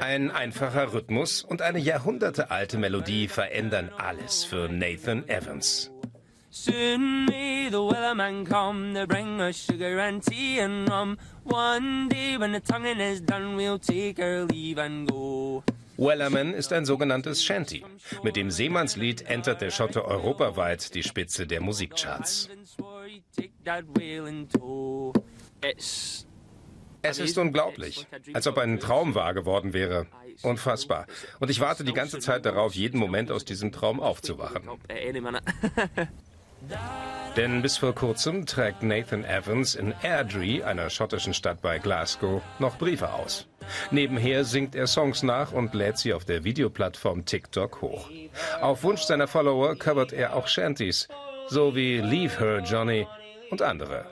Ein einfacher Rhythmus und eine jahrhundertealte Melodie verändern alles für Nathan Evans. Soon may the wellerman come to bring us sugar and tea and rum. One day when the tonguing is done, we'll take our leave and go. Wellerman ist ein sogenanntes Shanty. Mit dem Seemannslied entert der Schotte europaweit die Spitze der Musikcharts. Es ist unglaublich, als ob ein Traum wahr geworden wäre. Unfassbar. Und ich warte die ganze Zeit darauf, jeden Moment aus diesem Traum aufzuwachen. Denn bis vor kurzem trägt Nathan Evans in Airdrie, einer schottischen Stadt bei Glasgow, noch Briefe aus. Nebenher singt er Songs nach und lädt sie auf der Videoplattform TikTok hoch. Auf Wunsch seiner Follower covert er auch Shanties, so wie Leave Her Johnny und andere.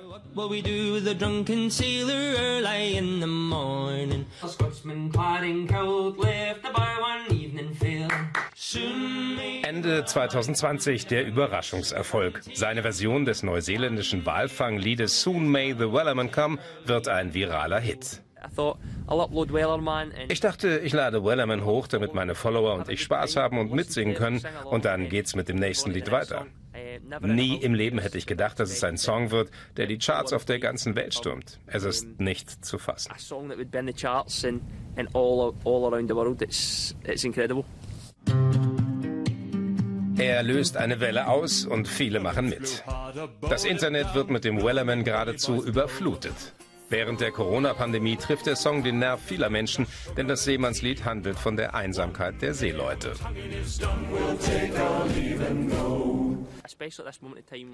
Ende 2020 der Überraschungserfolg. Seine Version des neuseeländischen Walfangliedes Soon May the Wellerman Come wird ein viraler Hit. Ich dachte, ich lade Wellerman hoch, damit meine Follower und ich Spaß haben und mitsingen können und dann geht's mit dem nächsten Lied weiter. Nie im Leben hätte ich gedacht, dass es ein Song wird, der die Charts auf der ganzen Welt stürmt. Es ist nicht zu fassen. Er löst eine Welle aus und viele machen mit. Das Internet wird mit dem Wellerman geradezu überflutet. Während der Corona-Pandemie trifft der Song den Nerv vieler Menschen, denn das Seemannslied handelt von der Einsamkeit der Seeleute.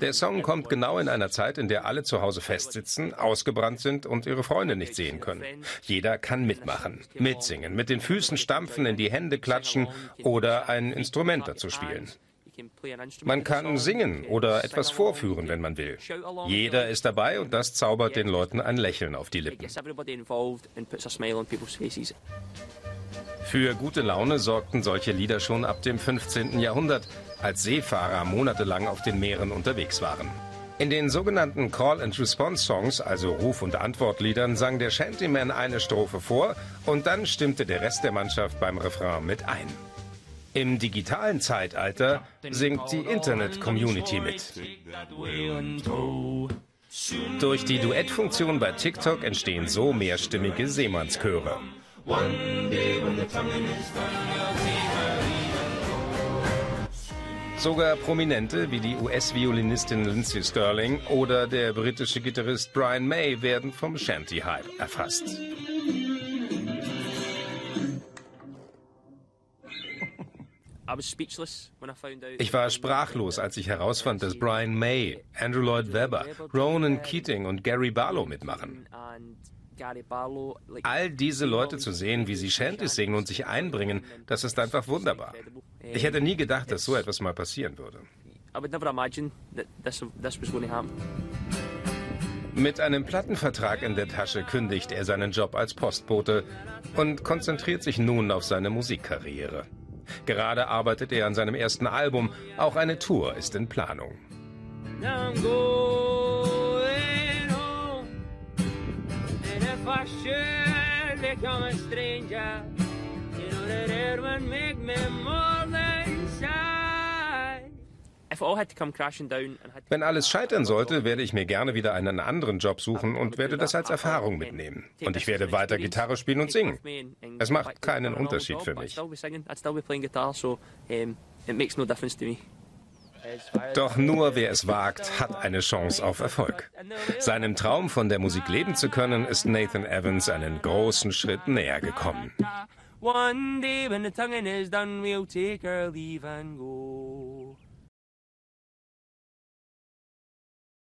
Der Song kommt genau in einer Zeit, in der alle zu Hause festsitzen, ausgebrannt sind und ihre Freunde nicht sehen können. Jeder kann mitmachen, mitsingen, mit den Füßen stampfen, in die Hände klatschen oder ein Instrument dazu spielen. Man kann singen oder etwas vorführen, wenn man will. Jeder ist dabei und das zaubert den Leuten ein Lächeln auf die Lippen. Für gute Laune sorgten solche Lieder schon ab dem 15. Jahrhundert, als Seefahrer monatelang auf den Meeren unterwegs waren. In den sogenannten Call-and-Response-Songs, also Ruf- und Antwortliedern, sang der Shantyman eine Strophe vor und dann stimmte der Rest der Mannschaft beim Refrain mit ein. Im digitalen Zeitalter singt die Internet-Community mit. Durch die Duettfunktion bei TikTok entstehen so mehrstimmige Seemannschöre. Sogar Prominente wie die US-Violinistin Lindsay Sterling oder der britische Gitarrist Brian May werden vom Shanty-Hype erfasst. Ich war sprachlos, als ich herausfand, dass Brian May, Andrew Lloyd Webber, Ronan Keating und Gary Barlow mitmachen. All diese Leute zu sehen, wie sie Shanties singen und sich einbringen, das ist einfach wunderbar. Ich hätte nie gedacht, dass so etwas mal passieren würde. Mit einem Plattenvertrag in der Tasche kündigt er seinen Job als Postbote und konzentriert sich nun auf seine Musikkarriere. Gerade arbeitet er an seinem ersten Album. Auch eine Tour ist in Planung. become a stranger, that it would make me more than. Wenn alles scheitern sollte, werde ich mir gerne wieder einen anderen Job suchen und werde das als Erfahrung mitnehmen. Und ich werde weiter Gitarre spielen und singen. Es macht keinen Unterschied für mich. Doch nur wer es wagt, hat eine Chance auf Erfolg. Seinem Traum von der Musik leben zu können, ist Nathan Evans einen großen Schritt näher gekommen. One day when the tonguing is done, we'll take our leave and go.